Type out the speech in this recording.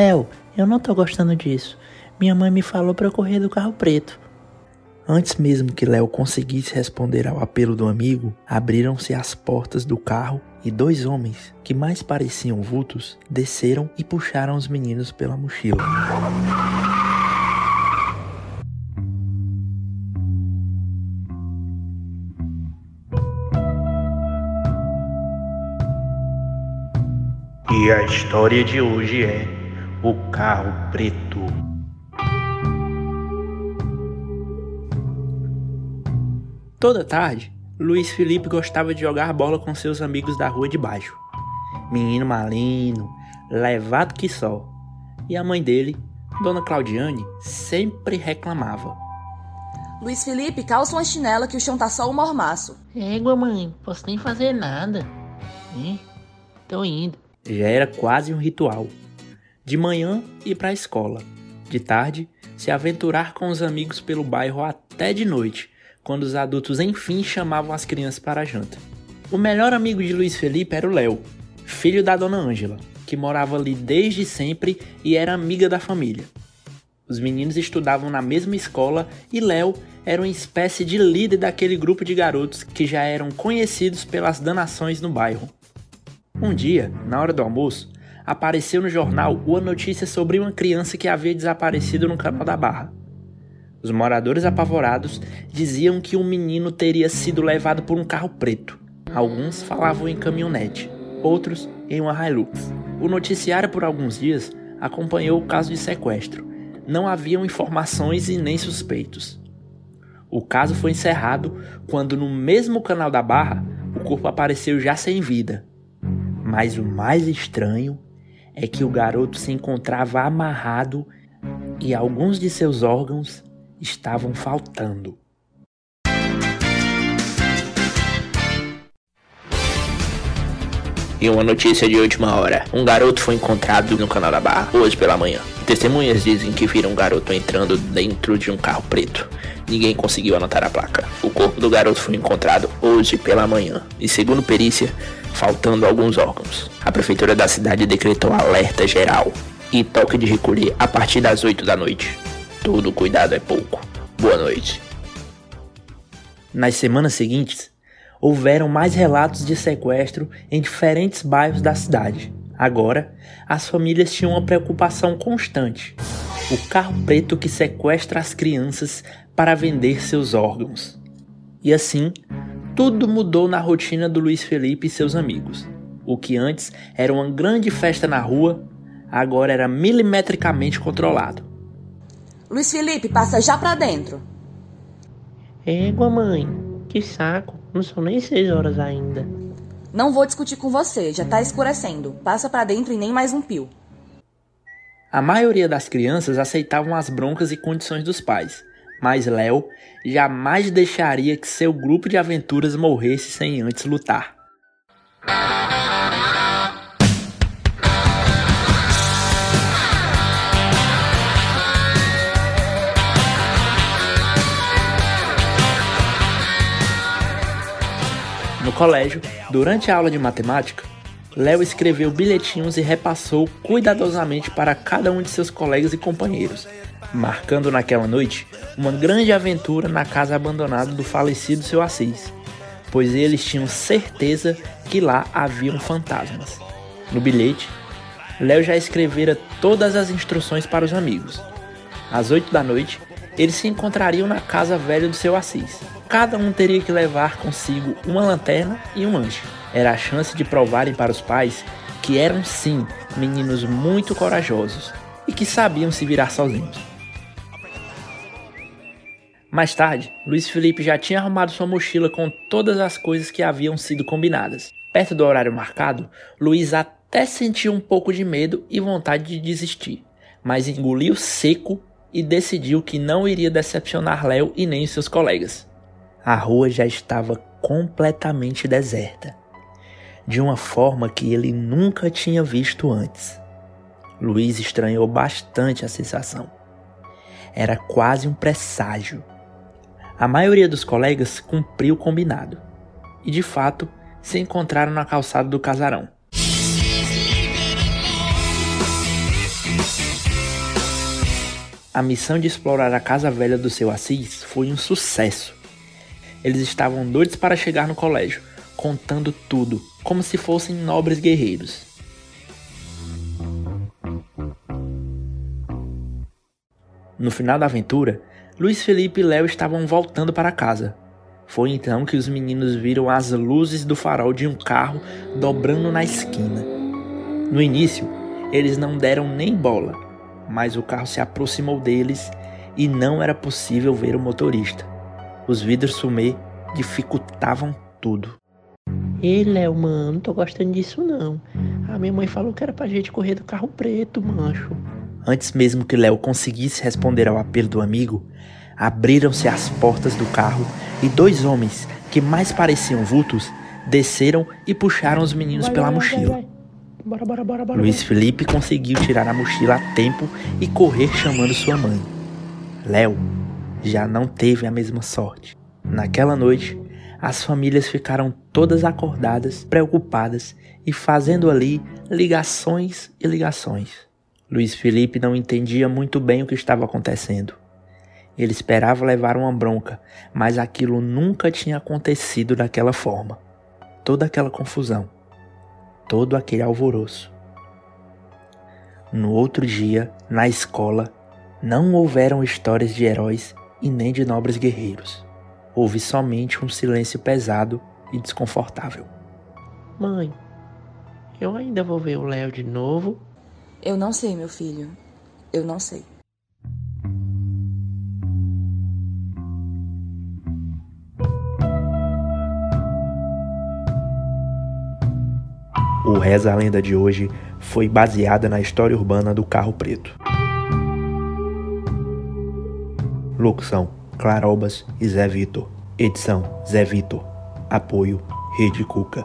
Léo, eu não tô gostando disso. Minha mãe me falou para eu correr do carro preto. Antes mesmo que Léo conseguisse responder ao apelo do amigo, abriram-se as portas do carro e dois homens, que mais pareciam vultos, desceram e puxaram os meninos pela mochila. E a história de hoje é o carro preto. Toda tarde, Luiz Felipe gostava de jogar bola com seus amigos da rua de baixo. Menino malino, levado que só. E a mãe dele, Dona Claudiane, sempre reclamava. Luiz Felipe, calça uma chinela que o chão tá só um mormaço. Égua, mãe, posso nem fazer nada. Hein? Tô indo. Já era quase um ritual. De manhã, ir para a escola. De tarde, se aventurar com os amigos pelo bairro até de noite, quando os adultos enfim chamavam as crianças para a janta. O melhor amigo de Luiz Felipe era o Léo, filho da dona Ângela, que morava ali desde sempre e era amiga da família. Os meninos estudavam na mesma escola e Léo era uma espécie de líder daquele grupo de garotos que já eram conhecidos pelas danações no bairro. Um dia, na hora do almoço, apareceu no jornal uma notícia sobre uma criança que havia desaparecido no canal da Barra. Os moradores apavorados diziam que um menino teria sido levado por um carro preto. Alguns falavam em caminhonete, outros em uma Hilux. O noticiário, por alguns dias, acompanhou o caso de sequestro. Não haviam informações e nem suspeitos. O caso foi encerrado quando, no mesmo canal da Barra, o corpo apareceu já sem vida. Mas o mais estranho é que o garoto se encontrava amarrado e alguns de seus órgãos estavam faltando. E uma notícia de última hora: um garoto foi encontrado no canal da Barra hoje pela manhã. Testemunhas dizem que viram um garoto entrando dentro de um carro preto. Ninguém conseguiu anotar a placa. O corpo do garoto foi encontrado hoje pela manhã. E segundo perícia, faltando alguns órgãos. A prefeitura da cidade decretou alerta geral e toque de recolher a partir das 8 da noite. Todo cuidado é pouco. Boa noite. Nas semanas seguintes, houveram mais relatos de sequestro em diferentes bairros da cidade. Agora, as famílias tinham uma preocupação constante: o carro preto que sequestra as crianças para vender seus órgãos. E assim, tudo mudou na rotina do Luiz Felipe e seus amigos. O que antes era uma grande festa na rua, agora era milimetricamente controlado. Luiz Felipe, passa já pra dentro. Égua, mãe, que saco. Não são nem seis horas ainda. Não vou discutir com você, já tá escurecendo. Passa pra dentro e nem mais um pio. A maioria das crianças aceitavam as broncas e condições dos pais, mas Léo jamais deixaria que seu grupo de aventuras morresse sem antes lutar. No colégio, durante a aula de matemática, Léo escreveu bilhetinhos e repassou cuidadosamente para cada um de seus colegas e companheiros, marcando naquela noite uma grande aventura na casa abandonada do falecido seu Assis, pois eles tinham certeza que lá haviam fantasmas. No bilhete, Léo já escrevera todas as instruções para os amigos. Às oito da noite, eles se encontrariam na casa velha do seu Assis. Cada um teria que levar consigo uma lanterna e um lanche. Era a chance de provarem para os pais que eram sim meninos muito corajosos e que sabiam se virar sozinhos. Mais tarde, Luiz Felipe já tinha arrumado sua mochila com todas as coisas que haviam sido combinadas. Perto do horário marcado, Luiz até sentiu um pouco de medo e vontade de desistir, mas engoliu seco e decidiu que não iria decepcionar Léo e nem seus colegas. A rua já estava completamente deserta, de uma forma que ele nunca tinha visto antes. Luiz estranhou bastante a sensação. Era quase um presságio a maioria dos colegas cumpriu o combinado e, de fato, se encontraram na calçada do casarão. A missão de explorar a casa velha do seu Assis foi um sucesso. Eles estavam doidos para chegar no colégio, contando tudo, como se fossem nobres guerreiros. No final da aventura, Luiz Felipe e Léo estavam voltando para casa. Foi então que os meninos viram as luzes do farol de um carro dobrando na esquina. No início, eles não deram nem bola, mas o carro se aproximou deles e não era possível ver o motorista. Os vidros fumê dificultavam tudo. Ei, Léo, mano, não tô gostando disso não. A minha mãe falou que era pra gente correr do carro preto, mancho. Antes mesmo que Léo conseguisse responder ao apelo do amigo, abriram-se as portas do carro e dois homens, que mais pareciam vultos, desceram e puxaram os meninos vai, pela vai, mochila. Vai, bora, bora, bora, bora, Luiz Felipe conseguiu tirar a mochila a tempo e correr chamando sua mãe. Léo já não teve a mesma sorte. Naquela noite, as famílias ficaram todas acordadas, preocupadas e fazendo ali ligações e ligações. Luiz Felipe não entendia muito bem o que estava acontecendo. Ele esperava levar uma bronca, mas aquilo nunca tinha acontecido daquela forma. Toda aquela confusão, todo aquele alvoroço. No outro dia, na escola, não houveram histórias de heróis e nem de nobres guerreiros. Houve somente um silêncio pesado e desconfortável. Mãe, eu ainda vou ver o Léo de novo eu não sei, meu filho. Eu não sei. O Reza a Lenda de hoje foi baseada na história urbana do Carro Preto. Locução: Clarobas e Zé Vitor. Edição: Zé Vitor. Apoio: Rede Cuca.